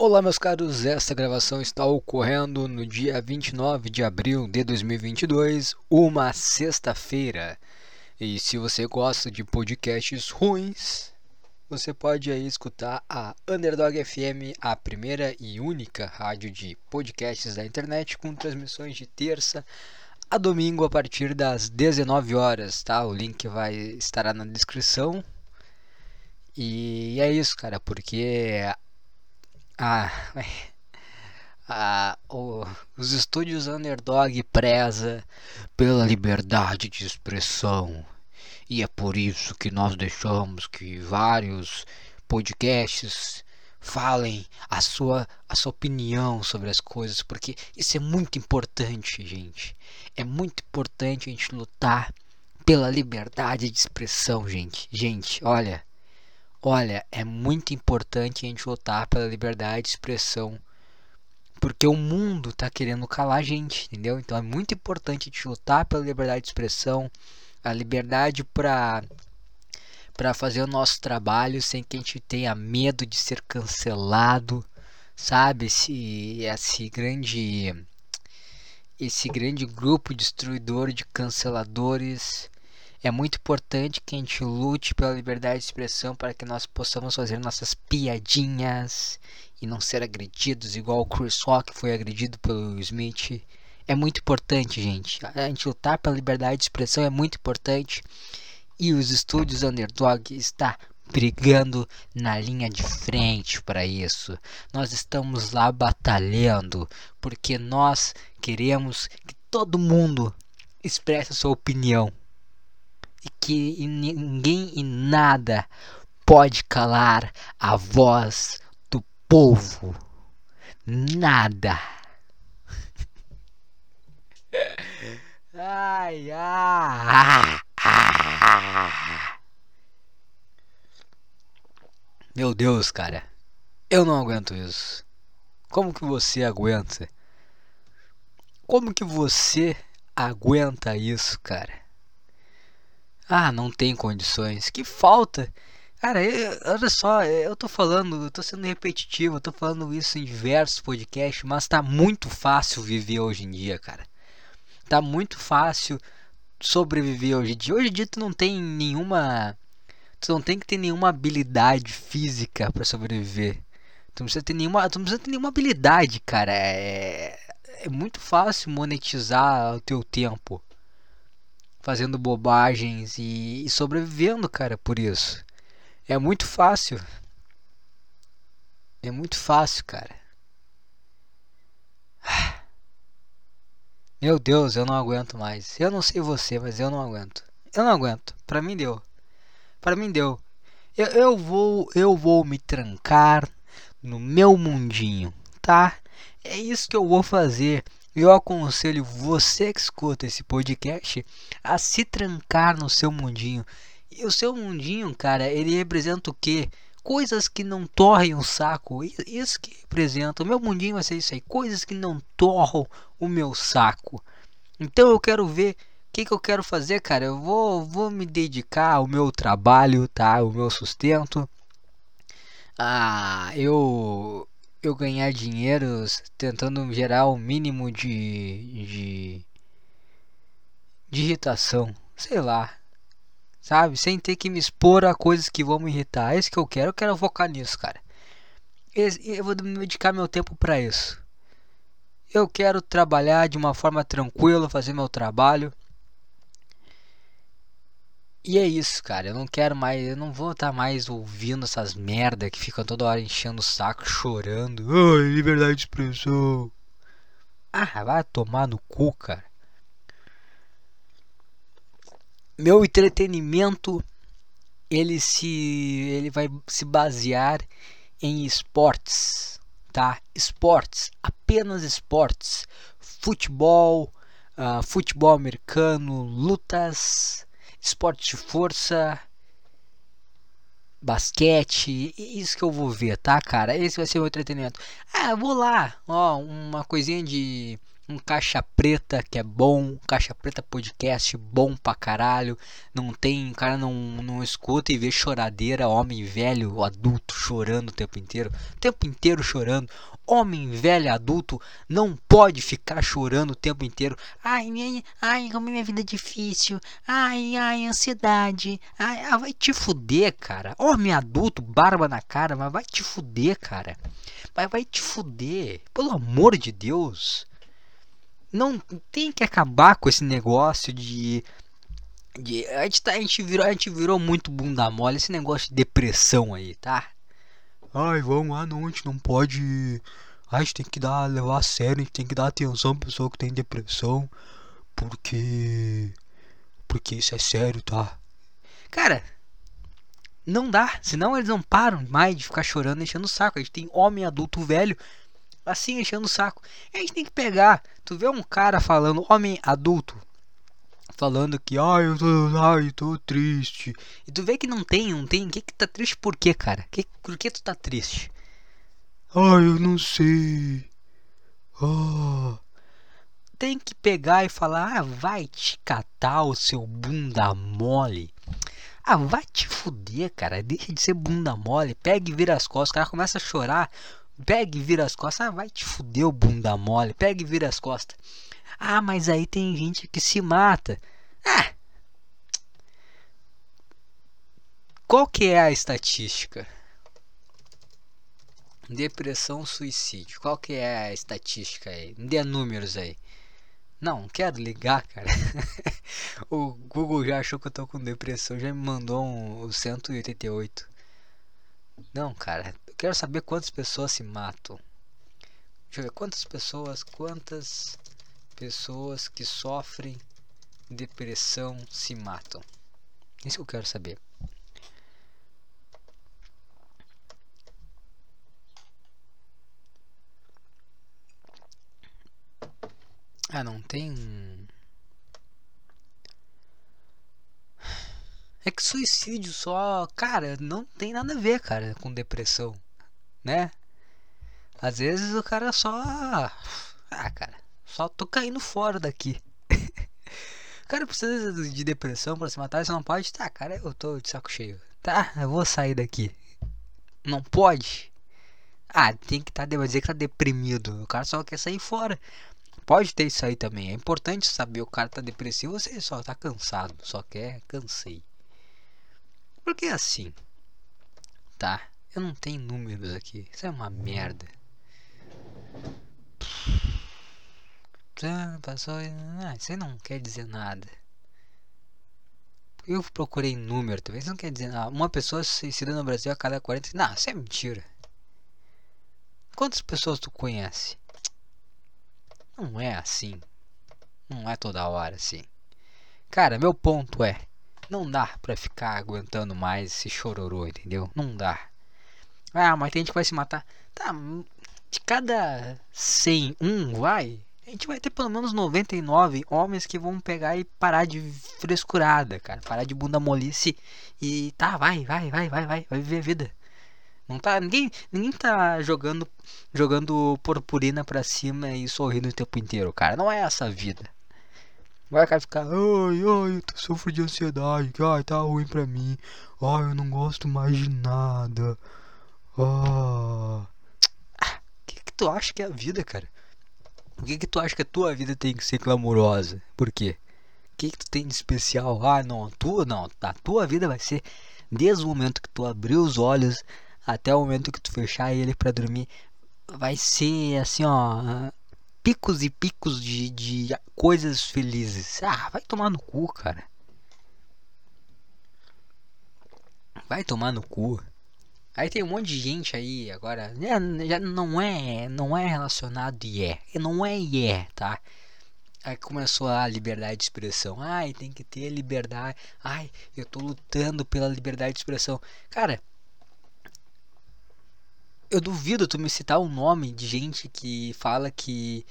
Olá, meus caros. Esta gravação está ocorrendo no dia 29 de abril de 2022, uma sexta-feira. E se você gosta de podcasts ruins, você pode aí escutar a Underdog FM, a primeira e única rádio de podcasts da internet, com transmissões de terça a domingo a partir das 19 horas, tá? O link vai estará na descrição. E é isso, cara, porque ah, ah o, os estúdios Underdog preza pela liberdade de expressão. E é por isso que nós deixamos que vários podcasts falem a sua, a sua opinião sobre as coisas, porque isso é muito importante, gente. É muito importante a gente lutar pela liberdade de expressão, gente. Gente, olha, Olha, é muito importante a gente lutar pela liberdade de expressão. Porque o mundo está querendo calar a gente, entendeu? Então é muito importante a gente lutar pela liberdade de expressão, a liberdade para para fazer o nosso trabalho sem que a gente tenha medo de ser cancelado, sabe? Esse esse grande esse grande grupo destruidor de canceladores é muito importante que a gente lute pela liberdade de expressão para que nós possamos fazer nossas piadinhas e não ser agredidos igual o Chris Rock foi agredido pelo Will Smith. É muito importante, gente. A gente lutar pela liberdade de expressão é muito importante. E os estúdios Underdog está brigando na linha de frente para isso. Nós estamos lá batalhando porque nós queremos que todo mundo expresse a sua opinião que ninguém e nada pode calar a voz do povo. Nada. Ai, ai, Meu Deus, cara. Eu não aguento isso. Como que você aguenta? Como que você aguenta isso, cara? Ah, não tem condições. Que falta. Cara, eu, olha só, eu tô falando, eu tô sendo repetitivo, eu tô falando isso em diversos podcasts, mas tá muito fácil viver hoje em dia, cara. Tá muito fácil sobreviver hoje em dia. Hoje em dia tu não tem nenhuma. Tu não tem que ter nenhuma habilidade física para sobreviver. Tu não precisa ter nenhuma. Tu não precisa ter nenhuma habilidade, cara. É, é muito fácil monetizar o teu tempo fazendo bobagens e, e sobrevivendo, cara, por isso. É muito fácil. É muito fácil, cara. Meu Deus, eu não aguento mais. Eu não sei você, mas eu não aguento. Eu não aguento. Pra mim deu. Pra mim deu. Eu, eu vou, eu vou me trancar no meu mundinho, tá? É isso que eu vou fazer eu aconselho você que escuta esse podcast a se trancar no seu mundinho. E o seu mundinho, cara, ele representa o quê? Coisas que não torrem o saco. Isso que representa. O meu mundinho vai ser isso aí. Coisas que não torram o meu saco. Então eu quero ver o que, que eu quero fazer, cara. Eu vou, vou me dedicar ao meu trabalho, tá? O meu sustento. Ah, eu eu ganhar dinheiro tentando gerar o mínimo de, de, de irritação, sei lá, sabe? Sem ter que me expor a coisas que vão me irritar. É isso que eu quero, eu quero focar nisso, cara. Eu vou dedicar meu tempo para isso. Eu quero trabalhar de uma forma tranquila, fazer meu trabalho. E é isso, cara. Eu não quero mais. Eu não vou estar tá mais ouvindo essas merda que ficam toda hora enchendo o saco, chorando. Ai, liberdade de expressão. Ah, vai tomar no cu, cara. Meu entretenimento ele se ele vai se basear em esportes, tá? Esportes, apenas esportes, futebol, uh, futebol americano, lutas, esporte de força, basquete, isso que eu vou ver, tá, cara? Esse vai ser o meu entretenimento. Ah, vou lá, ó, uma coisinha de um Caixa Preta que é bom, Caixa Preta podcast bom pra caralho. Não tem, o cara não, não escuta e vê choradeira, homem velho, adulto chorando o tempo inteiro, o tempo inteiro chorando. Homem velho adulto não pode ficar chorando o tempo inteiro. Ai, minha, ai, como minha vida é difícil. Ai, ai, ansiedade. Ai, ah, vai te fuder, cara. Homem adulto, barba na cara, mas vai te fuder, cara. Mas vai te fuder. Pelo amor de Deus. Não tem que acabar com esse negócio de de, a, gente tá, a, gente virou, a gente virou muito bunda mole esse negócio de depressão aí, tá? Ai, vamos, ah não, a gente não pode. a gente tem que dar, levar a sério, a gente tem que dar atenção pra pessoa que tem depressão. Porque. Porque isso é sério, tá? Cara, não dá. Senão eles não param mais de ficar chorando, enchendo o saco. A gente tem homem adulto velho assim enchendo o saco. A gente tem que pegar. Tu vê um cara falando, homem adulto, falando que, ai, eu tô, ai, tô triste. E tu vê que não tem, não tem. Que que tá triste por quê, cara? Que, por que tu tá triste? Ai, eu não sei. Ah. Tem que pegar e falar, ah, vai te catar o seu bunda mole. Ah, vai te fuder, cara. Deixa de ser bunda mole. Pega e vira as costas. O cara começa a chorar. Pega e vira as costas. Ah, vai te fuder, bunda mole. Pega e vira as costas. Ah, mas aí tem gente que se mata. Ah! Qual que é a estatística? Depressão, suicídio. Qual que é a estatística aí? Dê números aí. Não, quero ligar, cara. o Google já achou que eu tô com depressão, já me mandou um, 188. Não, cara, quero saber quantas pessoas se matam. Deixa eu ver quantas pessoas, quantas pessoas que sofrem depressão se matam. Isso que eu quero saber. Ah, não tem. É que suicídio só, cara, não tem nada a ver, cara, com depressão, né? Às vezes o cara só. Ah, cara, só tô caindo fora daqui. o cara precisa de depressão para se matar, você não pode. Tá, cara, eu tô de saco cheio. Tá, eu vou sair daqui. Não pode. Ah, tem que estar, tá, dizer que tá deprimido. O cara só quer sair fora. Pode ter isso aí também. É importante saber o cara tá depressivo, você só tá cansado, só quer cansei. Porque é assim, tá? Eu não tenho números aqui. Isso é uma merda. Passou. Ah, isso aí não quer dizer nada. Eu procurei número também. Isso não quer dizer nada. Uma pessoa se suicida no Brasil a cada 40. Não, isso é mentira. Quantas pessoas tu conhece? Não é assim. Não é toda hora assim. Cara, meu ponto é. Não dá pra ficar aguentando mais esse chororô, entendeu? Não dá. Ah, mas tem gente que vai se matar. Tá, de cada 100, um vai a gente vai ter pelo menos 99 homens que vão pegar e parar de frescurada, cara. Parar de bunda molice e tá, vai, vai, vai, vai, vai, vai viver a vida. Não tá, ninguém, ninguém tá jogando jogando purpurina pra cima e sorrindo o tempo inteiro, cara. Não é essa a vida. Vai cara ficar, ai, ai, eu sofro de ansiedade, ai, tá ruim pra mim. Ai, eu não gosto mais de nada. Ah. ah que, que tu acha que é a vida, cara? Por que, que tu acha que a tua vida tem que ser clamorosa? Por quê? O que, que tu tem de especial? Ah, não, a tua não. A tua vida vai ser desde o momento que tu abrir os olhos até o momento que tu fechar ele para dormir. Vai ser assim, ó. Picos e picos de, de coisas felizes. Ah, vai tomar no cu, cara. Vai tomar no cu. Aí tem um monte de gente aí agora, né, já não é, não é relacionado e é, não é e é, tá? Aí começou a liberdade de expressão. Ai, tem que ter liberdade. Ai, eu tô lutando pela liberdade de expressão. Cara, eu duvido tu me citar um nome de gente que fala que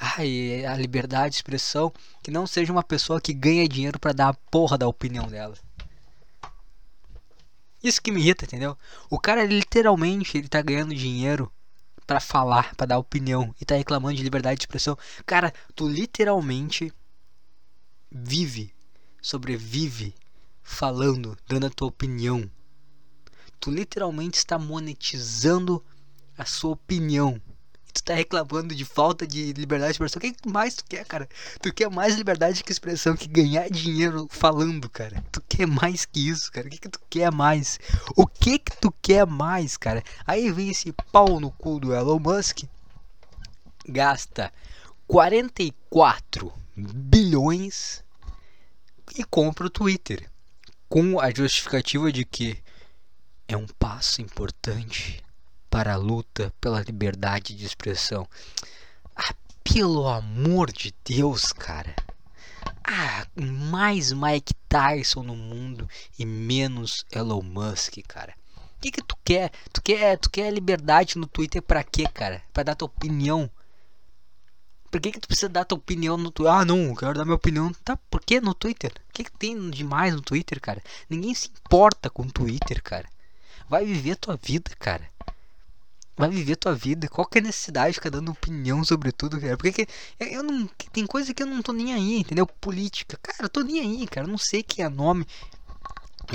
ai, a liberdade de expressão que não seja uma pessoa que ganha dinheiro para dar a porra da opinião dela. Isso que me irrita, entendeu? O cara literalmente ele tá ganhando dinheiro para falar, para dar opinião e tá reclamando de liberdade de expressão. Cara, tu literalmente vive, sobrevive falando, dando a tua opinião. Tu literalmente está monetizando a sua opinião tu tá reclamando de falta de liberdade de expressão. O que mais tu quer, cara? Tu quer mais liberdade de expressão que ganhar dinheiro falando, cara. Tu quer mais que isso, cara. O que, que tu quer mais? O que que tu quer mais, cara? Aí vem esse pau no cu do Elon Musk. Gasta 44 bilhões e compra o Twitter. Com a justificativa de que é um passo importante para a luta pela liberdade de expressão. Ah, pelo amor de Deus, cara. Ah, mais Mike Tyson no mundo e menos Elon Musk, cara. O que, que tu quer? Tu quer, tu quer liberdade no Twitter pra quê, cara? Pra dar tua opinião. Por que, que tu precisa dar tua opinião no Twitter? Ah, não, quero dar minha opinião. Tá, por que no Twitter? O que, que tem demais no Twitter, cara? Ninguém se importa com o Twitter, cara. Vai viver tua vida, cara vai viver tua vida. Qual que é a necessidade de ficar dando opinião sobre tudo, cara? Porque que, eu não. Tem coisa que eu não tô nem aí, entendeu? Política. Cara, eu tô nem aí, cara. Eu não sei que é nome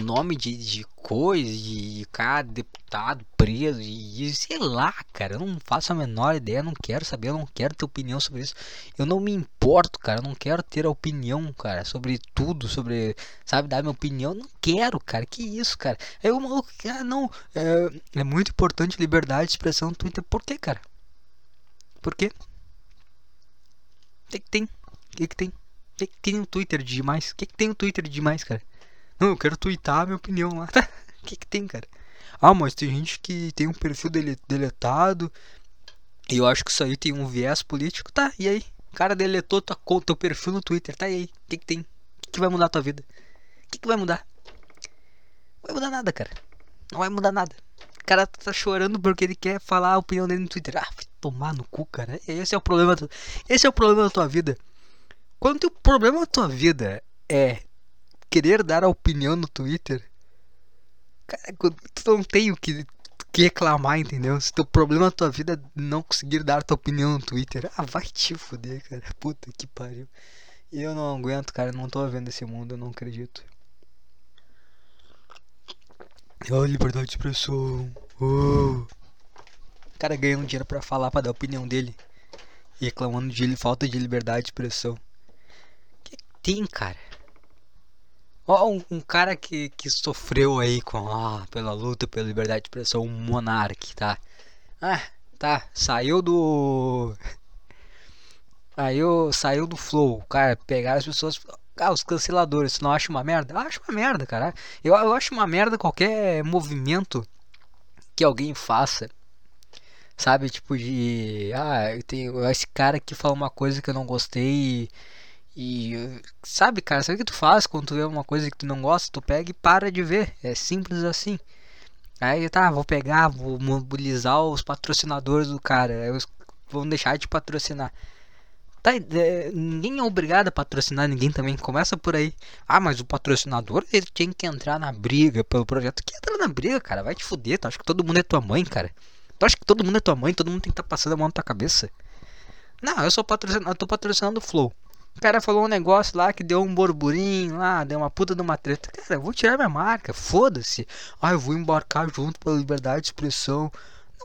nome de, de coisa, de cara, deputado preso, e sei lá, cara, eu não faço a menor ideia, não quero saber, eu não quero ter opinião sobre isso. Eu não me importo, cara, eu não quero ter a opinião, cara, sobre tudo, sobre, sabe, dar minha opinião, não quero, cara, que isso, cara. Aí o maluco, ah, não, é, é muito importante liberdade de expressão no Twitter, por quê, cara? Por quê? O que, que tem? O que, que tem? O que, que tem no Twitter de demais? O que, que tem no Twitter de demais, cara? Não, eu quero twittar a minha opinião lá. O que, que tem, cara? Ah, mas tem gente que tem um perfil dele, deletado. E eu acho que isso aí tem um viés político. Tá, e aí? O cara deletou tua conta, teu perfil no Twitter. Tá, e aí? O que, que tem? O que, que vai mudar a tua vida? O que, que vai mudar? Não vai mudar nada, cara. Não vai mudar nada. O cara tá chorando porque ele quer falar a opinião dele no Twitter. Ah, vai tomar no cu, cara. Esse é o problema. Do... Esse é o problema da tua vida. Quando o problema da tua vida é querer dar a opinião no Twitter, cara, tu não tem o que, que reclamar, entendeu? Se teu problema na tua vida é não conseguir dar tua opinião no Twitter, ah, vai te fuder, cara. Puta que pariu. Eu não aguento, cara. Não tô vendo esse mundo, eu não acredito. Oh, liberdade de expressão. Oh. O cara ganha um dinheiro pra falar, pra dar a opinião dele. E reclamando de falta de liberdade de expressão. Que tem, cara? Ó, um, um, cara que, que sofreu aí com ah, pela luta pela liberdade de expressão, um monarque, tá? Ah, tá, saiu do Saiu, saiu do flow, cara, pegaram as pessoas, ah, os canceladores, não acha uma merda? Eu acho uma merda, cara. Eu, eu acho uma merda qualquer movimento que alguém faça. Sabe, tipo de, ah, eu tenho esse cara que fala uma coisa que eu não gostei e sabe, cara, sabe o que tu faz quando tu vê uma coisa que tu não gosta? Tu pega e para de ver. É simples assim. Aí tá, vou pegar, vou mobilizar os patrocinadores do cara. Eles vão deixar de patrocinar. Tá, é, ninguém é obrigado a patrocinar ninguém também. Começa por aí. Ah, mas o patrocinador ele tem que entrar na briga pelo projeto. Que entra na briga, cara? Vai te fuder. Tu acha que todo mundo é tua mãe, cara? Tu acha que todo mundo é tua mãe? Todo mundo tem que estar tá passando a mão na tua cabeça? Não, eu sou patrocinador, eu tô patrocinando o Flow. O cara falou um negócio lá que deu um burburinho lá, deu uma puta de uma treta. Cara, eu vou tirar minha marca, foda-se. Ah, eu vou embarcar junto pela liberdade de expressão.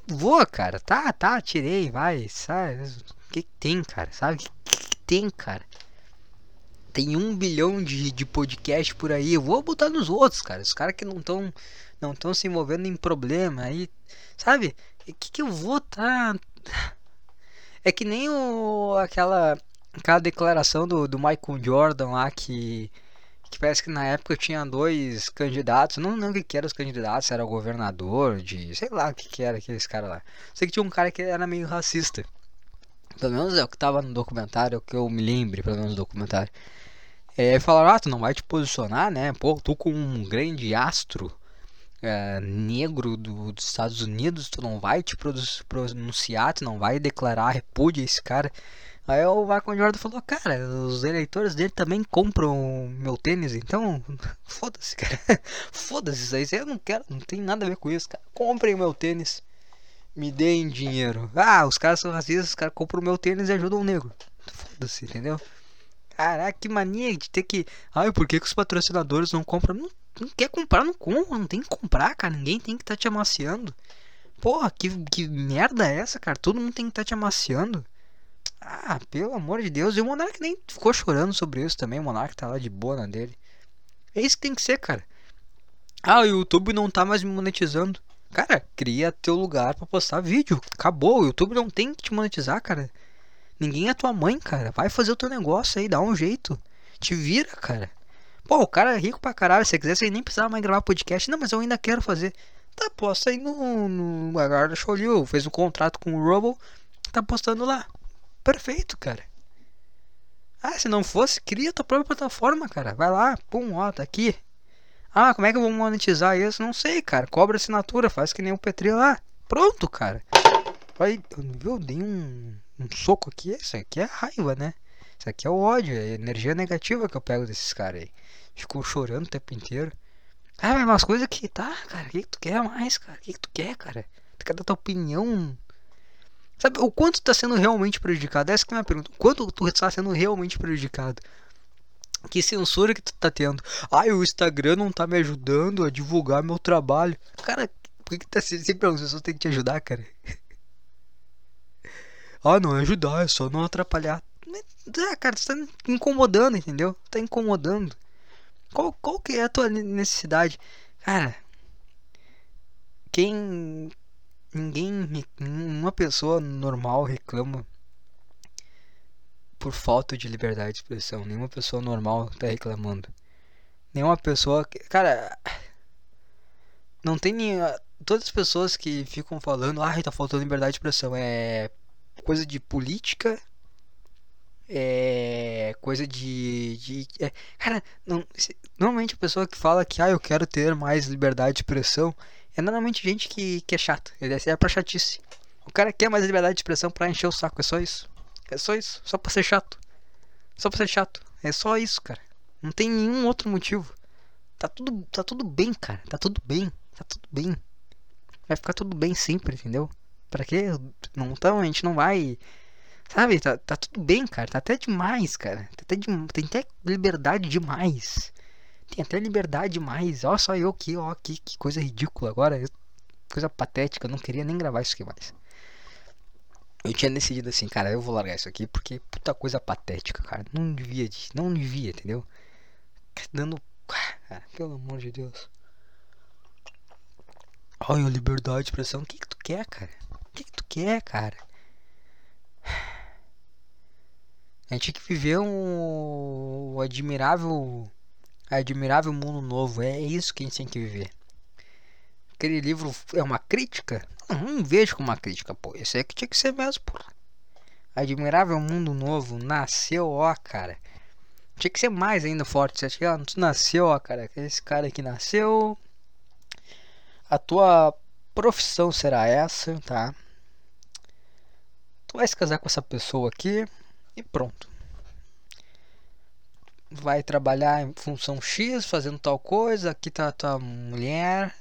Não vou, cara. Tá, tá, tirei, vai, sabe? O que, que tem, cara? Sabe? O que, que, tem, cara? Tem um bilhão de, de podcast por aí. Eu vou botar nos outros, cara. Os caras que não estão não estão se envolvendo em problema aí, sabe? O que, que eu vou tá. É que nem o aquela aquela declaração do, do Michael Jordan lá que, que parece que na época tinha dois candidatos, não lembro o que eram os candidatos, era o governador de, sei lá o que, que era aqueles caras lá. Sei que tinha um cara que era meio racista. Pelo menos é o que tava no documentário, é o que eu me lembre, pelo menos no documentário. É, falaram, ah, tu não vai te posicionar, né? Pô, tu com um grande astro é, negro do, dos Estados Unidos, tu não vai te pronunciar, tu não vai declarar repúdio a esse cara. Aí o Michael Jordan falou, cara, os eleitores dele também compram meu tênis, então foda-se, cara. foda-se isso aí, eu não quero, não tem nada a ver com isso, cara. Comprem o meu tênis. Me deem dinheiro. Ah, os caras são racistas, os caras compram o meu tênis e ajudam o negro. Foda-se, entendeu? Caraca, que mania de ter que. Ai, por que, que os patrocinadores não compram? Não, não quer comprar, não compra. Não tem que comprar, cara. Ninguém tem que estar tá te amaciando. Porra, que, que merda é essa, cara? Todo mundo tem que estar tá te amaciando. Ah, pelo amor de Deus. E o Monark nem ficou chorando sobre isso também. O Monark tá lá de boa na dele. É isso que tem que ser, cara. Ah, o YouTube não tá mais me monetizando. Cara, cria teu lugar para postar vídeo. Acabou. O YouTube não tem que te monetizar, cara. Ninguém é tua mãe, cara. Vai fazer o teu negócio aí, dá um jeito. Te vira, cara. Pô, o cara é rico pra caralho. Se você nem precisava mais gravar podcast. Não, mas eu ainda quero fazer. Tá, posta aí no, no Agarda Showliu. Fez um contrato com o Robo. Tá postando lá. Perfeito, cara. Ah, se não fosse, cria tua própria plataforma, cara. Vai lá, pum, ó, tá aqui. Ah, como é que eu vou monetizar isso? Não sei, cara. Cobra assinatura, faz que nem o Petri lá. Pronto, cara. Aí, viu? Dei um, um soco aqui. Isso aqui é raiva, né? Isso aqui é o ódio, é energia negativa que eu pego desses caras aí. Ficou chorando o tempo inteiro. Ah, mas umas coisas que tá, cara. O que, que tu quer mais, cara? O que, que tu quer, cara? Tu quer dar tua opinião? Sabe, o quanto tu tá sendo realmente prejudicado? Essa é a minha pergunta. O quanto tu tá sendo realmente prejudicado? Que censura que tu tá tendo? Ai, o Instagram não tá me ajudando a divulgar meu trabalho. Cara, por que, que tá sempre as pessoas têm que te ajudar, cara? ah, não é ajudar, é só não atrapalhar. Ah, cara, você tá incomodando, entendeu? Tá incomodando. Qual, qual que é a tua necessidade? Cara, quem. Ninguém. Uma pessoa normal reclama por falta de liberdade de expressão. Nenhuma pessoa normal tá reclamando. Nenhuma pessoa. Cara. Não tem nem. Todas as pessoas que ficam falando, ah, tá faltando liberdade de expressão. É coisa de política. É coisa de. de é, cara, não, normalmente a pessoa que fala que ah, eu quero ter mais liberdade de expressão é normalmente gente que, que é chato. É pra chatice. O cara quer mais liberdade de expressão pra encher o saco, é só isso. É só isso. Só pra ser chato. Só pra ser chato. É só isso, cara. Não tem nenhum outro motivo. Tá tudo, tá tudo bem, cara. Tá tudo bem. Tá tudo bem. Vai ficar tudo bem sempre, entendeu? Pra quê? Não, então a gente não vai. Sabe? Tá, tá tudo bem, cara. Tá até demais, cara. Tá até de, tem até liberdade demais. Tem até liberdade demais. Olha só eu aqui, ó, que, que coisa ridícula agora. Coisa patética. Eu não queria nem gravar isso aqui mais. Eu tinha decidido assim, cara, eu vou largar isso aqui porque puta coisa patética, cara. Não devia, não devia, entendeu? Dando. Cara, pelo amor de Deus. Ai, a liberdade de expressão. O que, que tu quer, cara? O que, que tu quer, cara? A gente tem que viver um admirável. Admirável mundo novo. É isso que a gente tem que viver. Aquele livro é uma crítica? Não, não vejo como uma crítica, pô. Esse é que tinha que ser mesmo, pô. Admirável Mundo Novo nasceu, ó, cara. Tinha que ser mais ainda forte. Você acha que ah, tu nasceu, ó, cara? Esse cara aqui nasceu. A tua profissão será essa, tá? Tu vai se casar com essa pessoa aqui e pronto. Vai trabalhar em função X, fazendo tal coisa. Aqui tá a tua mulher,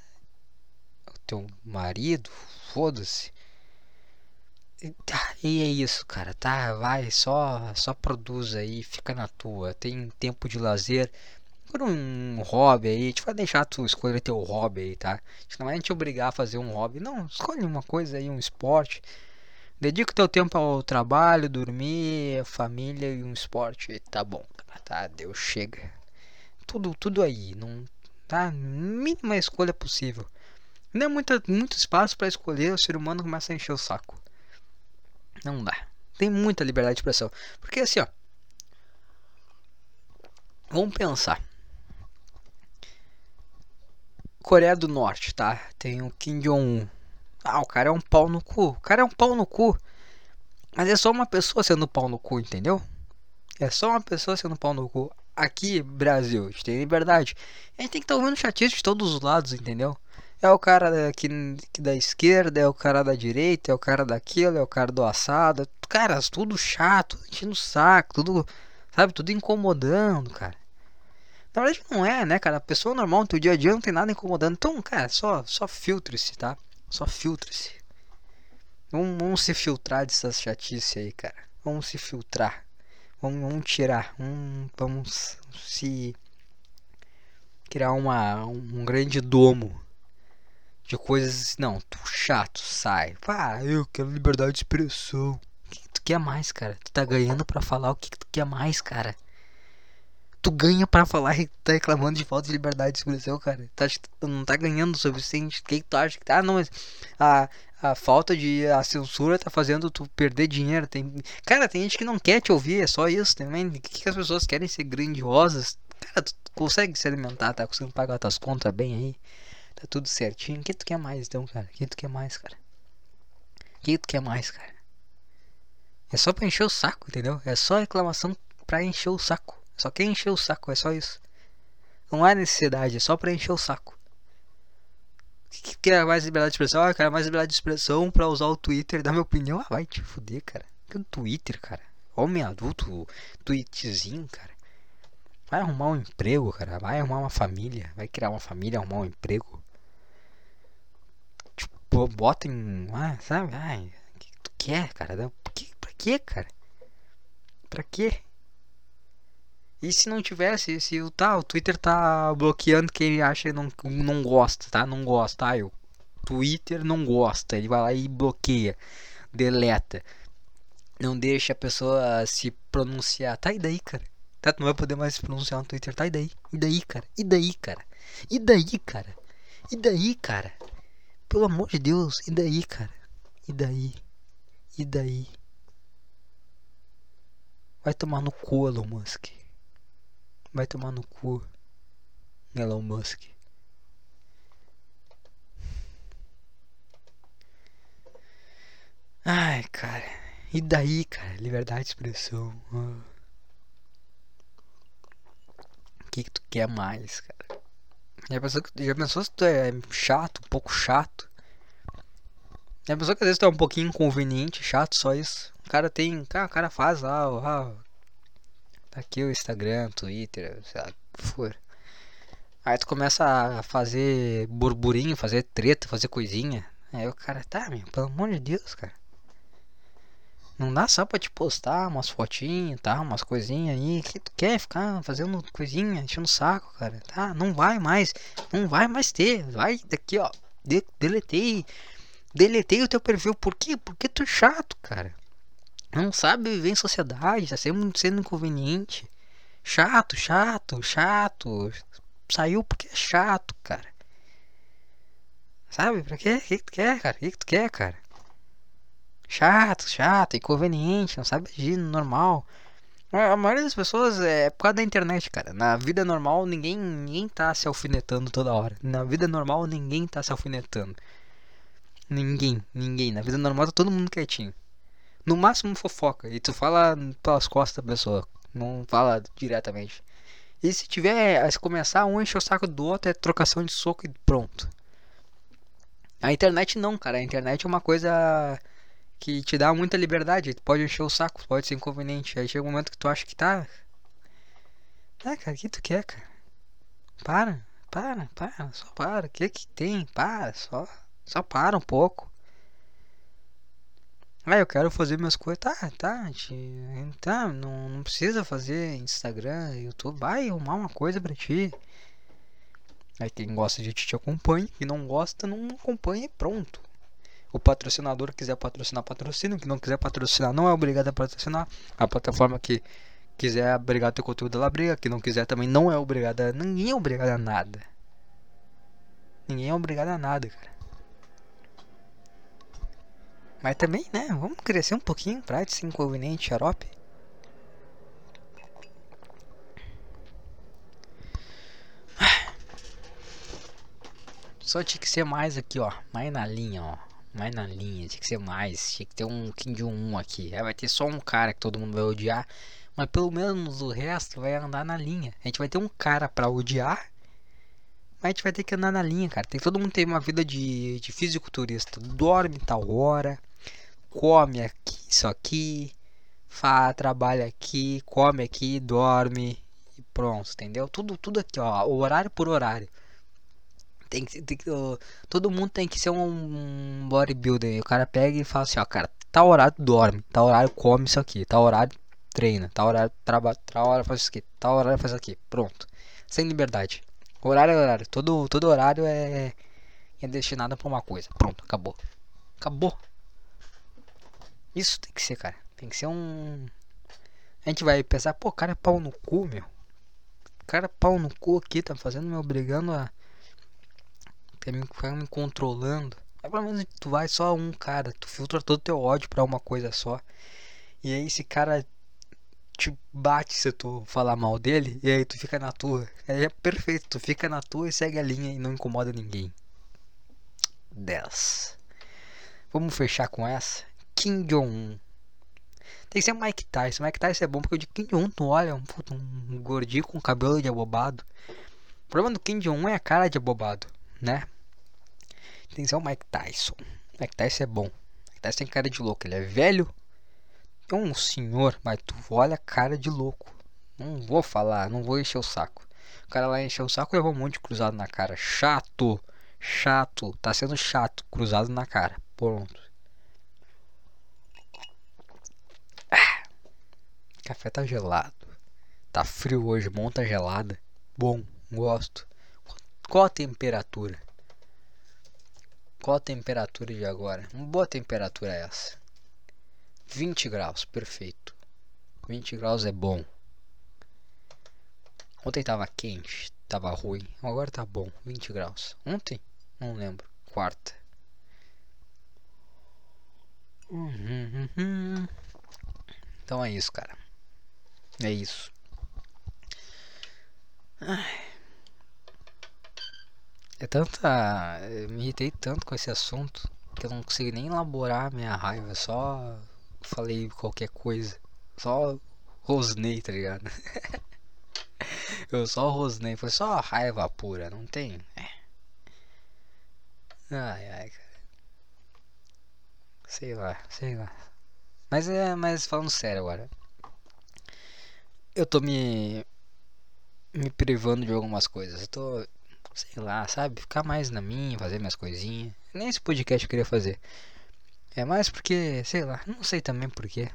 o teu marido, foda-se. E é isso, cara, tá? Vai, só só produz aí, fica na tua. Tem tempo de lazer. Por um hobby aí, a gente vai deixar tu escolher teu hobby aí, tá? A gente não vai te obrigar a fazer um hobby, não. Escolhe uma coisa aí, um esporte. Dedica o teu tempo ao trabalho, dormir, família e um esporte. Tá bom, tá? Deus chega. Tudo, tudo aí, não tá? Mínima escolha possível. Não é muita, muito espaço para escolher, o ser humano começa a encher o saco. Não dá. Tem muita liberdade de expressão. Porque assim, ó. Vamos pensar. Coreia do Norte, tá? Tem o Kim Jong-un. Ah, o cara é um pau no cu. O cara é um pau no cu. Mas é só uma pessoa sendo pau no cu, entendeu? É só uma pessoa sendo pau no cu. Aqui, Brasil, a gente tem liberdade. A gente tem que estar tá ouvindo chatice de todos os lados, entendeu? É o cara aqui da esquerda, é o cara da direita, é o cara daquilo, é o cara do assado. Cara, tudo chato, enchendo o saco, tudo, sabe, tudo incomodando, cara. Na verdade não é, né, cara? A pessoa normal no teu dia a dia não tem nada incomodando. Então, cara, só, só filtre-se, tá? Só filtre-se. Vamos, vamos se filtrar dessas chatice aí, cara. Vamos se filtrar. Vamos, vamos tirar. Vamos, vamos se criar uma, um grande domo de coisas. Não, tu chato, sai. Ah, eu quero liberdade de expressão. O que tu quer mais, cara? Tu tá ganhando pra falar o que tu quer mais, cara. Tu ganha pra falar e tá reclamando de falta de liberdade de expressão, cara. Tá, tu não tá ganhando o suficiente. O que, tu acha que tá? Ah, não, mas a, a falta de. A censura tá fazendo tu perder dinheiro. Tem, cara, tem gente que não quer te ouvir, é só isso também. O que, que as pessoas querem ser grandiosas? Cara, tu consegue se alimentar, tá conseguindo pagar tuas contas bem aí. Tá tudo certinho. O que tu quer mais então, cara? O que tu quer mais, cara? O que tu quer mais, cara? É só pra encher o saco, entendeu? É só reclamação pra encher o saco. Só quer encher o saco, é só isso. Não há necessidade, é só pra encher o saco. O que, que é mais liberdade de expressão? Ah, cara, mais liberdade de expressão pra usar o Twitter dar minha opinião. Ah, vai te fuder, cara. Que Twitter, cara? Homem adulto, tweetzinho, cara. Vai arrumar um emprego, cara. Vai arrumar uma família. Vai criar uma família, arrumar um emprego bota em. Ah, sabe? Ai, o que tu quer, cara? Quê, pra quê, cara? Pra quê? E se não tivesse, se o tá, o Twitter tá bloqueando quem acha não, não gosta, tá? Não gosta, tá? O Twitter não gosta, ele vai lá e bloqueia, deleta. Não deixa a pessoa se pronunciar. Tá e daí, cara? Tá, tu não vai poder mais se pronunciar no Twitter. Tá e daí? E daí, cara? E daí, cara? E daí, cara? E daí, cara? Pelo amor de Deus, e daí, cara? E daí? E daí? Vai tomar no cu, Elon Musk. Vai tomar no cu, Elon Musk. Ai, cara. E daí, cara? Liberdade de expressão. O que, que tu quer mais, cara? Já pensou, já pensou se tu é chato, um pouco chato? Já pensou que às vezes tu é um pouquinho inconveniente, chato, só isso? O cara tem. Cara, o cara faz lá, ah, aqui o Instagram, Twitter, sei lá, o que for. Aí tu começa a fazer burburinho, fazer treta, fazer coisinha. Aí o cara, tá, meu, pelo amor de Deus, cara. Não dá só pra te postar umas fotinhas, tá? Umas coisinhas aí. Que tu quer ficar fazendo coisinha, enchendo o saco, cara. Tá? Não vai mais. Não vai mais ter. Vai daqui, ó. De deletei. Deletei o teu perfil. Por quê? Porque tu é chato, cara. Não sabe viver em sociedade. Tá sempre sendo inconveniente. Chato, chato, chato. Saiu porque é chato, cara. Sabe? Pra quê? O que tu quer, cara? O que tu quer, cara? chato, chato, inconveniente, não sabe agir normal. A maioria das pessoas é por causa da internet, cara. Na vida normal ninguém, ninguém tá se alfinetando toda hora. Na vida normal ninguém tá se alfinetando. Ninguém, ninguém. Na vida normal tá todo mundo quietinho. No máximo fofoca. E tu fala pelas costas da pessoa. Não fala diretamente. E se tiver, se começar um encher o saco do outro, é trocação de soco e pronto. A internet não, cara. A internet é uma coisa que te dá muita liberdade. Tu pode encher o saco, pode ser inconveniente. Aí chega um momento que tu acha que tá. Ah, cara, o que tu quer, cara? Para, para, para, só para. O que que tem? Para, só. Só para um pouco. Ah, eu quero fazer minhas coisas. Tá, tá, tá. Não, não precisa fazer Instagram, YouTube. Vai arrumar uma coisa pra ti. Aí quem gosta de ti te acompanha. Quem não gosta, não acompanha e pronto o patrocinador quiser patrocinar, patrocina. Que não quiser patrocinar, não é obrigado a patrocinar. A plataforma que quiser obrigado a ter conteúdo, ela briga. Que não quiser também não é obrigado a... Ninguém é obrigado a nada. Ninguém é obrigado a nada, cara. Mas também, né? Vamos crescer um pouquinho pra de ser inconveniente, xarope. Só tinha que ser mais aqui, ó. Mais na linha, ó mais na linha, tinha que ser mais, tinha que ter um King de um aqui. Aí vai ter só um cara que todo mundo vai odiar, mas pelo menos o resto vai andar na linha. A gente vai ter um cara para odiar, mas a gente vai ter que andar na linha, cara. Tem todo mundo tem uma vida de, de fisiculturista, dorme tal hora, come aqui, isso aqui, faz, trabalha aqui, come aqui, dorme e pronto, entendeu? Tudo, tudo aqui, ó, horário por horário. Tem que, tem que, todo mundo tem que ser um bodybuilder. O cara pega e fala assim, ó, cara, tá horário dorme, tá horário come isso aqui, tá horário treina, tá horário trabalha, tá horário faz isso aqui, tá horário faz isso aqui. Pronto. Sem liberdade. Horário é horário. Todo, todo horário é, é destinado pra uma coisa. Pronto, acabou. Acabou. Isso tem que ser, cara. Tem que ser um. A gente vai pensar, pô, cara pau no cu, meu. Cara pau no cu aqui, tá fazendo me obrigando a quer me, ficar me controlando. É pelo menos tu vai só um cara, tu filtra todo teu ódio pra uma coisa só. E aí esse cara te bate se tu falar mal dele, e aí tu fica na tua. Aí é perfeito, tu fica na tua e segue a linha e não incomoda ninguém. 10. Vamos fechar com essa. Kim Jong-un. Tem que ser Mike Tyson. Mike Tyson é bom porque o de Kim Jong-un tu olha um, um gordinho com cabelo de abobado. O problema do Kim Jong-un é a cara de abobado, né? Tem que ser o Mike Tyson. Mike Tyson é bom. Mike Tyson tem cara de louco. Ele é velho. É um senhor, mas tu olha a cara de louco. Não vou falar, não vou encher o saco. O cara lá encheu o saco e levou um monte de cruzado na cara. Chato. Chato. Tá sendo chato. Cruzado na cara. Pronto. Ah, café tá gelado. Tá frio hoje. Monta gelada. Bom. Gosto. Qual a temperatura? Qual a temperatura de agora? Uma boa temperatura é essa. 20 graus, perfeito. 20 graus é bom. Ontem tava quente, tava ruim. Agora tá bom, 20 graus. Ontem? Não lembro. Quarta. Uhum, uhum. Então é isso, cara. É isso. Ai. É tanta. Eu me irritei tanto com esse assunto que eu não consigo nem elaborar minha raiva. Só falei qualquer coisa. Só rosnei, tá ligado? eu só rosnei. Foi só raiva pura, não tem. É. Ai, ai, cara. Sei lá, sei lá. Mas é, mas falando sério agora. Eu tô me me privando de algumas coisas. Eu tô sei lá, sabe? Ficar mais na minha, fazer minhas coisinhas. Nem esse podcast eu queria fazer. É mais porque, sei lá, não sei também porquê.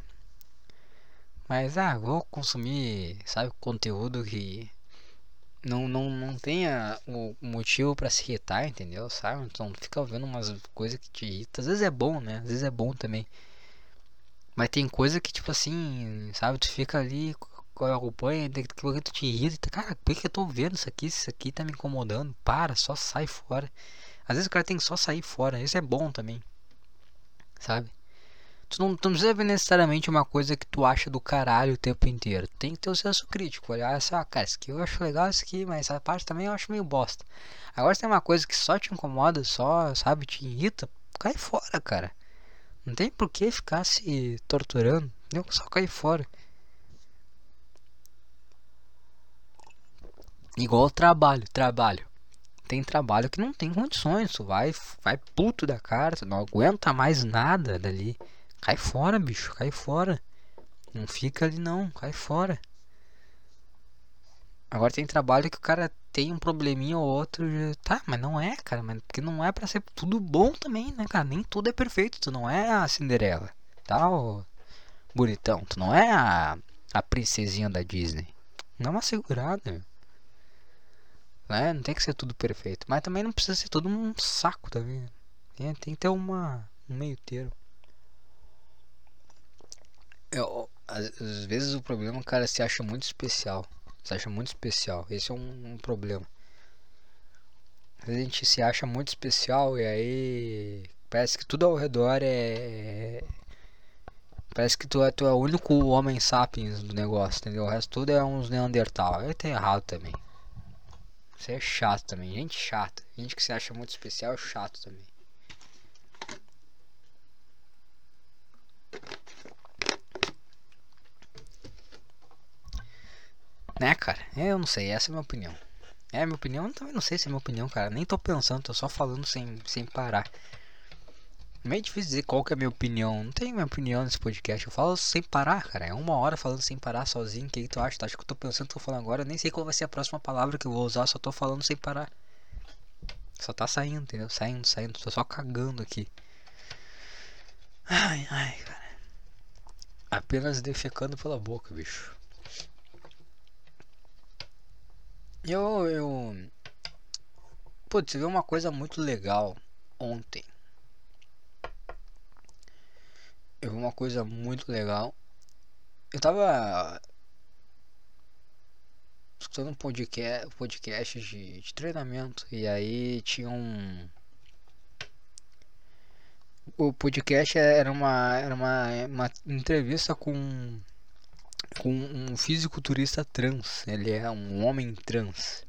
Mas, ah, vou consumir, sabe, conteúdo que não, não, não tenha o motivo para se irritar, entendeu? Sabe? Então fica vendo umas coisas que te irritam. Às vezes é bom, né? Às vezes é bom também. Mas tem coisa que, tipo assim, sabe? Tu fica ali acompanha, daqui a tu te irrita. Cara, por que eu tô vendo isso aqui? Isso aqui tá me incomodando. Para, só sai fora. Às vezes o cara tem que só sair fora. Isso é bom também. Sabe? Tu não, tu não precisa ver necessariamente uma coisa que tu acha do caralho o tempo inteiro. Tem que ter o senso crítico. Olhar essa, ah, cara, isso aqui eu acho legal, isso aqui, mas essa parte também eu acho meio bosta. Agora se tem uma coisa que só te incomoda, só, sabe, te irrita, cai fora, cara. Não tem por que ficar se torturando. Só cai fora. Igual trabalho, trabalho. Tem trabalho que não tem condições, tu vai, vai puto da cara, tu não aguenta mais nada dali. Cai fora, bicho, cai fora. Não fica ali não, cai fora. Agora tem trabalho que o cara tem um probleminha ou outro, tá, mas não é, cara, mas porque não é para ser tudo bom também, né, cara? Nem tudo é perfeito, tu não é a Cinderela, tá, ô bonitão, tu não é a, a princesinha da Disney. Dá uma segurada, né? Não tem que ser tudo perfeito. Mas também não precisa ser todo um saco também. Tem, tem que ter uma, um meio termo. Eu, às, às, vezes o problema o cara se acha muito especial. Se acha muito especial. Esse é um, um problema. Às vezes a gente se acha muito especial e aí parece que tudo ao redor é. Parece que tu é, tu é o único homem sapiens do negócio, entendeu? O resto tudo é uns Neandertal. Aí tá errado também. Isso é chato também, gente chata. Gente que se acha muito especial, chato também. Né, cara? Eu não sei, essa é a minha opinião. É minha opinião, eu também não sei se é minha opinião, cara. Nem tô pensando, tô só falando sem, sem parar. Meio difícil dizer qual que é a minha opinião. Não tenho minha opinião nesse podcast. Eu falo sem parar, cara. É uma hora falando sem parar sozinho. O que, que tu acha? Tu acha que eu tô pensando, tô falando agora? Eu nem sei qual vai ser a próxima palavra que eu vou usar. Só tô falando sem parar. Só tá saindo, entendeu? Saindo, saindo. Tô só cagando aqui. Ai, ai, cara. Apenas defecando pela boca, bicho. Eu, eu. Putz, vi uma coisa muito legal ontem. Eu vi uma coisa muito legal. Eu tava escutando um podcast, podcast de, de treinamento e aí tinha um o podcast era uma era uma, uma entrevista com com um fisiculturista trans. Ele é um homem trans.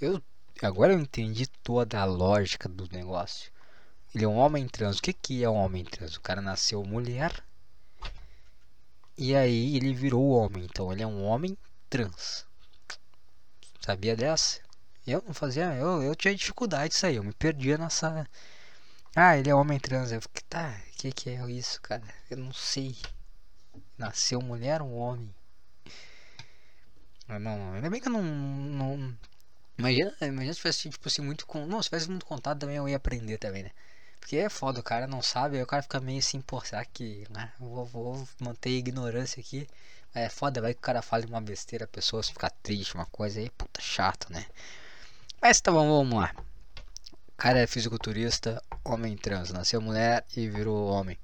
Eu agora eu entendi toda a lógica do negócio ele é um homem trans o que que é um homem trans o cara nasceu mulher e aí ele virou homem então ele é um homem trans Sabia dessa? Eu não fazia, eu, eu tinha dificuldade disso aí, eu me perdia nessa. Ah, ele é homem trans. Eu fiquei, tá, o que, que é isso, cara? Eu não sei. Nasceu mulher ou homem? Não, ainda bem que eu não. não imagina, imagina se tivesse, tipo assim, muito. Com, não, se tivesse muito contato também eu ia aprender também, né? Porque é foda, o cara não sabe, aí o cara fica meio assim, pô, será que. Né? Vou, vou manter ignorância aqui. É foda, vai que o cara fale uma besteira, a pessoa ficar triste, uma coisa aí, puta chato, né? Mas tá bom, vamos lá. O cara é fisiculturista, homem trans, nasceu mulher e virou homem.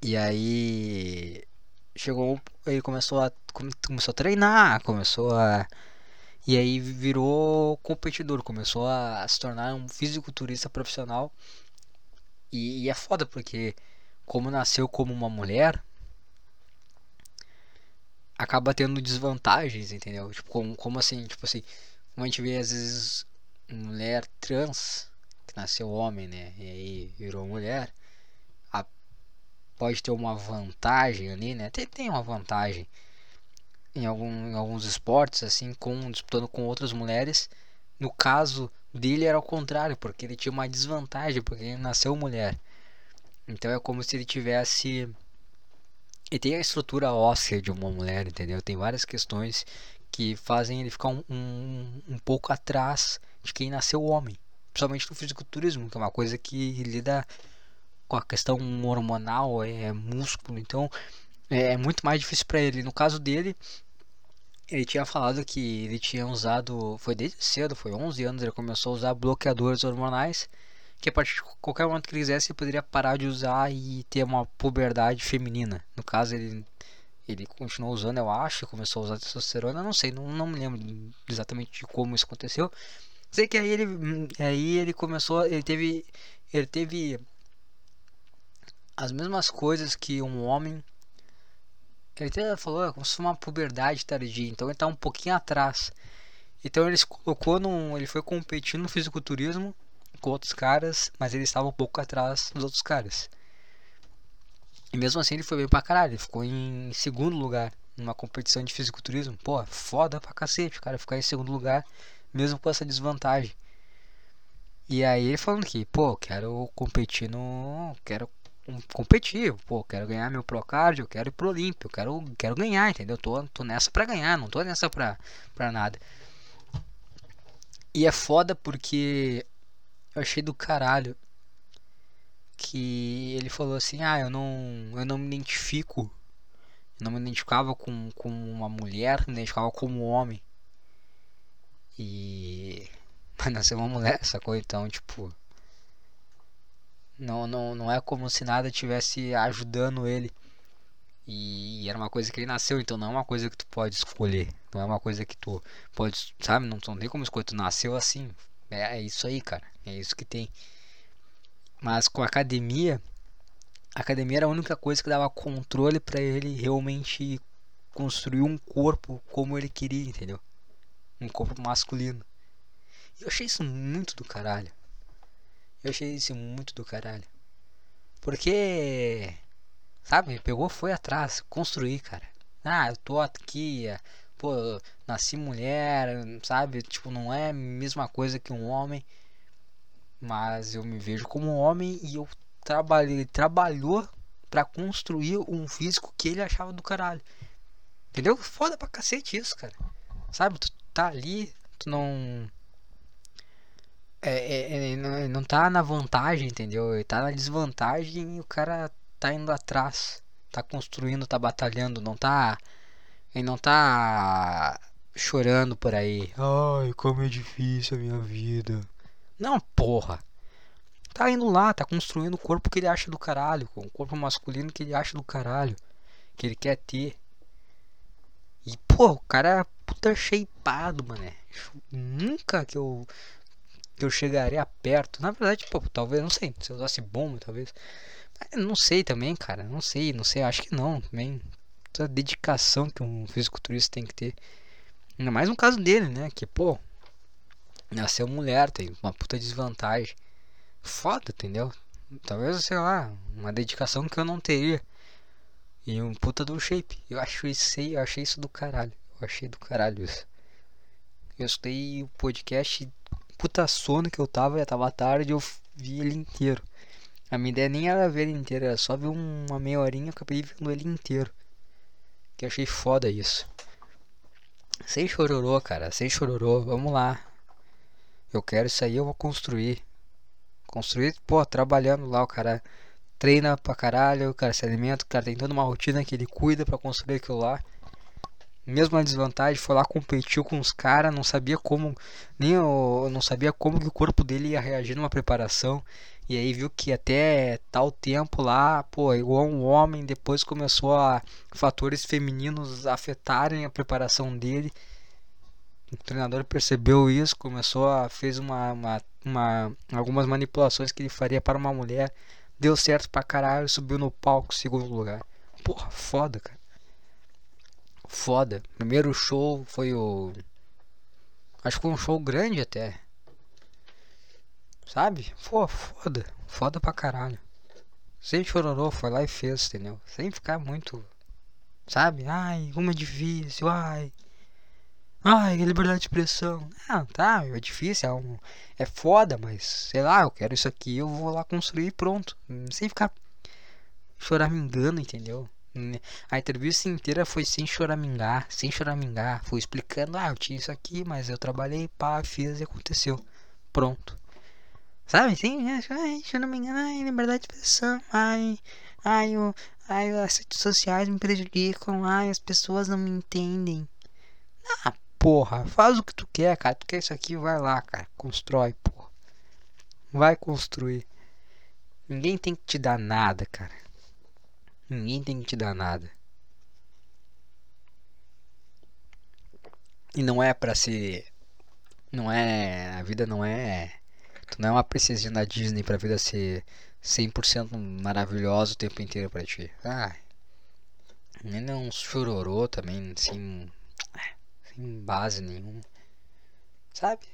E aí chegou, ele começou a começou a treinar, começou a e aí virou competidor, começou a, se tornar um fisiculturista profissional. E, e é foda porque como nasceu como uma mulher, acaba tendo desvantagens, entendeu? Tipo, como, como assim? Tipo assim, como a gente vê às vezes mulher trans, que nasceu homem, né? E aí virou mulher, a, pode ter uma vantagem ali, né? Tem, tem uma vantagem em, algum, em alguns esportes, assim, com disputando com outras mulheres. No caso dele era o contrário, porque ele tinha uma desvantagem, porque ele nasceu mulher. Então é como se ele tivesse e tem a estrutura óssea de uma mulher, entendeu? Tem várias questões que fazem ele ficar um, um, um pouco atrás de quem nasceu homem. Principalmente no fisiculturismo, que é uma coisa que lida com a questão hormonal, é músculo, então é, é muito mais difícil para ele. No caso dele, ele tinha falado que ele tinha usado, foi desde cedo, foi 11 anos, ele começou a usar bloqueadores hormonais que a partir de qualquer momento que ele quisesse ele poderia parar de usar e ter uma puberdade feminina. No caso ele ele continuou usando, eu acho, começou a usar testosterona, não sei, não, não me lembro exatamente de como isso aconteceu. Sei que aí ele aí ele começou, ele teve ele teve as mesmas coisas que um homem ele até falou, é como se fosse uma puberdade tardia, então ele está um pouquinho atrás. Então ele se colocou num, ele foi competir no fisiculturismo com outros caras, mas ele estava um pouco atrás dos outros caras. E mesmo assim ele foi bem pra caralho, ele ficou em segundo lugar numa competição de fisiculturismo. Pô, foda pra cacete, cara ficar em segundo lugar, mesmo com essa desvantagem. E aí ele falando que, pô, quero competir no. Quero competir, pô, quero ganhar meu Procard, eu quero ir pro Olímpio, quero, quero ganhar, entendeu? Tô, tô nessa pra ganhar, não tô nessa pra, pra nada. E é foda porque eu achei do caralho que ele falou assim: "Ah, eu não, eu não me identifico, eu não me identificava com, com uma mulher, me identificava como homem". E mas nasceu uma mulher, sacou? Então, tipo, não, não, não é como se nada tivesse ajudando ele. E era uma coisa que ele nasceu, então não é uma coisa que tu pode escolher. Não é uma coisa que tu pode, sabe? Não, não tem como escolher. Tu nasceu assim. É, é isso aí, cara. É isso que tem. Mas com a academia, a academia era a única coisa que dava controle para ele realmente construir um corpo como ele queria, entendeu? Um corpo masculino. E eu achei isso muito do caralho. Eu achei isso muito do caralho. Porque, sabe, pegou, foi atrás, construir, cara. Ah, eu tô aqui, pô, nasci mulher, sabe? Tipo, não é a mesma coisa que um homem. Mas eu me vejo como um homem e eu trabalhei, ele trabalhou para construir um físico que ele achava do caralho. Entendeu? Foda pra cacete isso, cara. Sabe? Tu tá ali, tu não. É, é, é, não, não tá na vantagem, entendeu? Ele tá na desvantagem e o cara tá indo atrás, tá construindo, tá batalhando, não tá. Ele não tá chorando por aí. Ai, como é difícil a minha vida. Não, porra. Tá indo lá, tá construindo o corpo que ele acha do caralho, o corpo masculino que ele acha do caralho, que ele quer ter. E, pô, o cara é puta shapeado, mané. Nunca que eu que eu chegaria perto. Na verdade, pô, talvez, não sei, se eu usasse bomba, talvez. Não sei também, cara. Não sei, não sei, acho que não. Também. Toda a dedicação que um fisiculturista tem que ter. Ainda mais no caso dele, né? Que, pô, nasceu mulher, tem uma puta desvantagem. Foda, entendeu? Talvez, sei lá, uma dedicação que eu não teria. E um puta do shape. Eu acho isso eu achei isso do caralho. Eu achei do caralho isso. Eu escutei o podcast puta sono que eu tava, já tava tarde, eu vi ele inteiro. A minha ideia nem era ver ele inteiro, era só ver uma meia horinha, eu acabei vendo ele inteiro. Que achei foda isso. Sem chororô, cara, sem chororô, vamos lá. Eu quero isso aí, eu vou construir. Construir, pô, trabalhando lá, o cara treina pra caralho, o cara se alimenta, o cara tem toda uma rotina que ele cuida para construir aquilo lá mesmo na desvantagem, foi lá, competiu com os caras, não sabia como, nem eu, não sabia como que o corpo dele ia reagir numa preparação. E aí viu que até tal tempo lá, pô, igual um homem, depois começou a fatores femininos afetarem a preparação dele. O treinador percebeu isso, começou a fez uma, uma, uma algumas manipulações que ele faria para uma mulher, deu certo pra caralho, subiu no palco segundo lugar. Porra, foda, cara foda. Primeiro show foi o. Acho que foi um show grande até. Sabe? Pô, foda. Foda pra caralho. Sem chororô, foi lá e fez, entendeu? Sem ficar muito. Sabe? Ai, como é difícil, ai. Ai, liberdade de expressão. Não, tá, é difícil, é, um, é foda, mas sei lá, eu quero isso aqui, eu vou lá construir pronto. Sem ficar choramingando, entendeu? A entrevista inteira foi sem choramingar, sem choramingar. Foi explicando, ah, eu tinha isso aqui, mas eu trabalhei, pá, fiz e aconteceu. Pronto. Sabe, sim, é, ai, choramingar, ai, liberdade de expressão, ai, ai, o, ai, as redes sociais me prejudicam, ai, as pessoas não me entendem. Ah, porra, faz o que tu quer, cara. Tu quer isso aqui, vai lá, cara. Constrói, porra. Vai construir. Ninguém tem que te dar nada, cara. Ninguém tem que te dar nada. E não é pra ser. Não é. A vida não é. Tu não é uma princesinha da Disney pra vida ser 100% maravilhosa o tempo inteiro pra ti. Ah. Ele é um chororô também, sem. Sem base nenhuma. Sabe?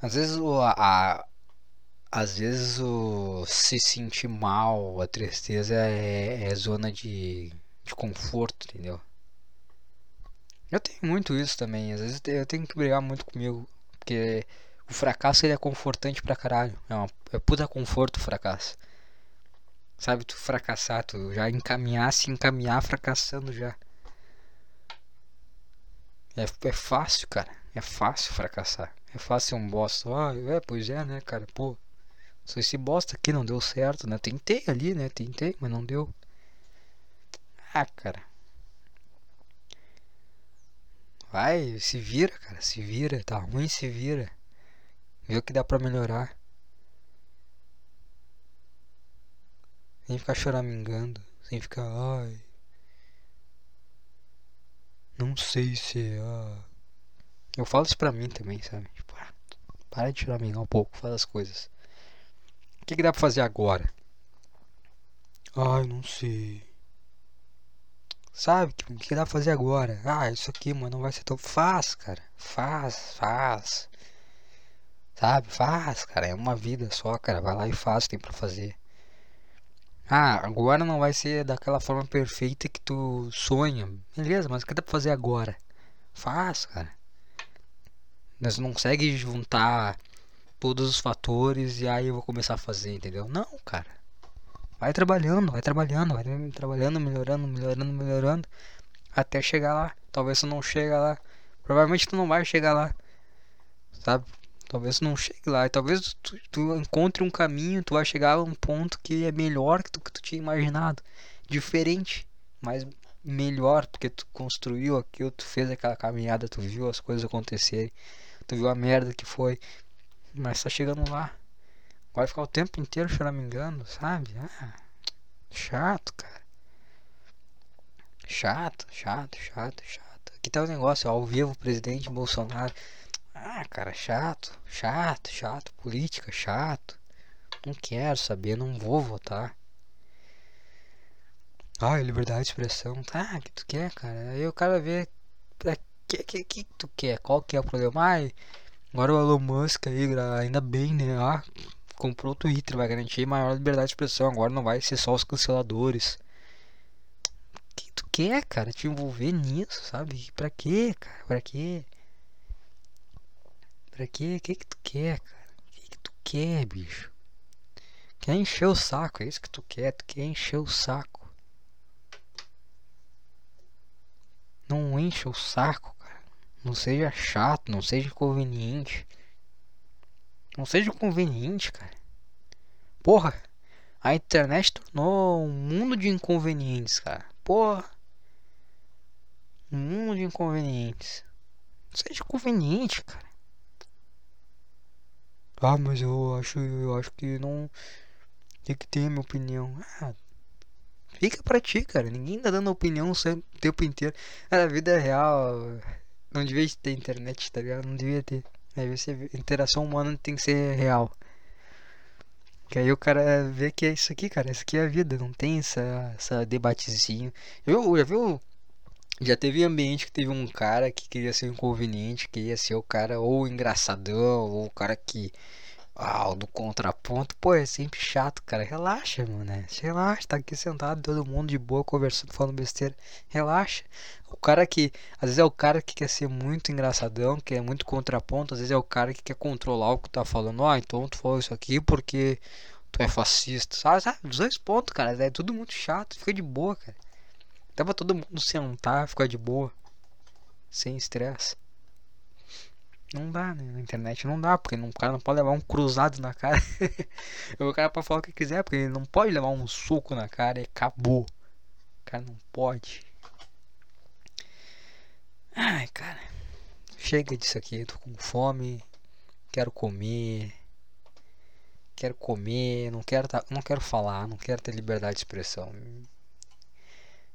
Às vezes a, às vezes o se sentir mal, a tristeza é, é zona de, de conforto, entendeu? Eu tenho muito isso também, às vezes eu tenho que brigar muito comigo, porque o fracasso ele é confortante pra caralho, é, uma, é puta conforto o fracasso. Sabe, tu fracassar, tu já encaminhar, se encaminhar fracassando já. É, é fácil, cara. É fácil fracassar. É fácil ser um bosta. Ah, é, pois é, né, cara? Pô, só esse bosta aqui não deu certo, né? Tentei ali, né? Tentei, mas não deu. Ah, cara. Vai, se vira, cara. Se vira. Tá ruim, se vira. Vê o que dá pra melhorar. Sem ficar choramingando. Sem ficar, ai. Não sei se. Ah. Eu falo isso pra mim também, sabe? Tipo, ah, para de choramingar um pouco, faz as coisas. O que, que dá pra fazer agora? Ai, não sei. Sabe? O que, que dá pra fazer agora? Ah, isso aqui, mano, não vai ser tão. Faz, cara. Faz, faz. Sabe? Faz, cara. É uma vida só, cara. Vai lá e faz, tem pra fazer. Ah, agora não vai ser daquela forma perfeita que tu sonha. Beleza, mas o que dá pra fazer agora? Faz, cara. Nós não consegue juntar todos os fatores e aí eu vou começar a fazer, entendeu? Não, cara. Vai trabalhando, vai trabalhando, vai trabalhando, melhorando, melhorando, melhorando até chegar lá. Talvez tu não chega lá. Provavelmente tu não vai chegar lá. sabe? Talvez não chegue lá, e talvez tu, tu, encontre um caminho, tu vai chegar a um ponto que é melhor que tu, que tu tinha imaginado, diferente, mas melhor, porque tu construiu aquilo, tu fez aquela caminhada, tu viu as coisas acontecerem, tu viu a merda que foi, mas tá chegando lá. Vai ficar o tempo inteiro choramingando, sabe? Ah, chato, cara. Chato, chato, chato, chato. Aqui tá o negócio, ao vivo, presidente Bolsonaro. Ah, cara, chato, chato, chato. Política, chato. Não quero saber, não vou votar. Ai, liberdade de expressão. Tá, o que tu quer, cara? Aí o cara vê. Pra que, que, que tu quer? Qual que é o problema? Ai, agora o Elon Musk aí, ainda bem, né? Ah, comprou o Twitter, vai garantir maior liberdade de expressão. Agora não vai ser só os canceladores. O que tu quer, cara? Te envolver nisso, sabe? Pra quê, cara? Pra quê? Pra quê? O que que tu quer, cara? O que que tu quer, bicho? Quer encher o saco, é isso que tu quer. Tu quer encher o saco. Não enche o saco. Não seja chato, não seja inconveniente. Não seja conveniente, cara. Porra, a internet tornou um mundo de inconvenientes, cara. Porra. Um mundo de inconvenientes. Não seja conveniente, cara. Ah, mas eu acho, eu acho que não tem que ter minha opinião. Ah, fica pra ti, cara. Ninguém tá dando opinião o tempo inteiro. A vida é real. Não devia ter internet, tá ligado? Não devia ter. Aí você interação humana tem que ser real. Que aí o cara vê que é isso aqui, cara. Isso aqui é a vida. Não tem essa, essa debatezinho. Eu já viu. Já teve ambiente que teve um cara que queria ser inconveniente, queria ser o cara ou engraçadão, ou o cara que ah, o do contraponto, pô, é sempre chato, cara. Relaxa, mano. Né? Relaxa, tá aqui sentado, todo mundo de boa, conversando, falando besteira. Relaxa. O cara que. Às vezes é o cara que quer ser muito engraçadão, que é muito contraponto. Às vezes é o cara que quer controlar o que tá falando. Ah, então tu falou isso aqui porque tu é fascista. Sabe? sabe? Dois pontos, cara. É tudo muito chato. Fica de boa, cara. Dá pra todo mundo sentar, ficar de boa. Sem estresse. Não dá, né? Na internet não dá, porque o cara não pode levar um cruzado na cara. o cara pode falar o que quiser, porque ele não pode levar um soco na cara e acabou. O cara não pode. Ai, cara. Chega disso aqui, tô com fome. Quero comer. Quero comer, não quero tá, não quero falar, não quero ter liberdade de expressão.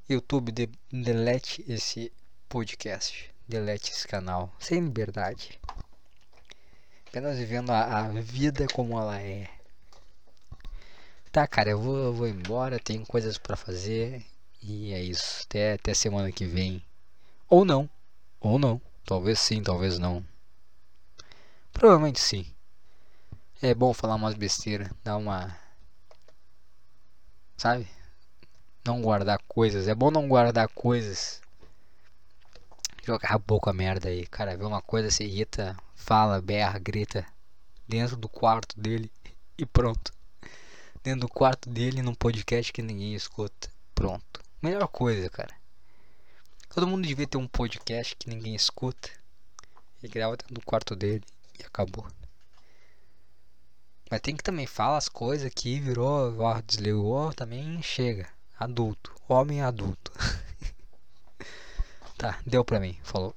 YouTube de, delete esse podcast delete esse canal. Sem liberdade. Apenas vivendo a, a vida como ela é. Tá, cara, eu vou, eu vou embora. Tenho coisas para fazer. E é isso. Até, até semana que vem. Ou não. Ou não. Talvez sim, talvez não. Provavelmente sim. É bom falar umas besteiras. Dar uma. Sabe? Não guardar coisas. É bom não guardar coisas jogar a boca a merda aí. Cara, vê uma coisa, se irrita, fala, berra, grita dentro do quarto dele e pronto. Dentro do quarto dele num podcast que ninguém escuta. Pronto. Melhor coisa, cara. Todo mundo devia ter um podcast que ninguém escuta. E grava dentro do quarto dele e acabou. Mas tem que também falar as coisas que virou, ó, desligou, também chega. Adulto, homem adulto. Tá, deu pra mim. Falou.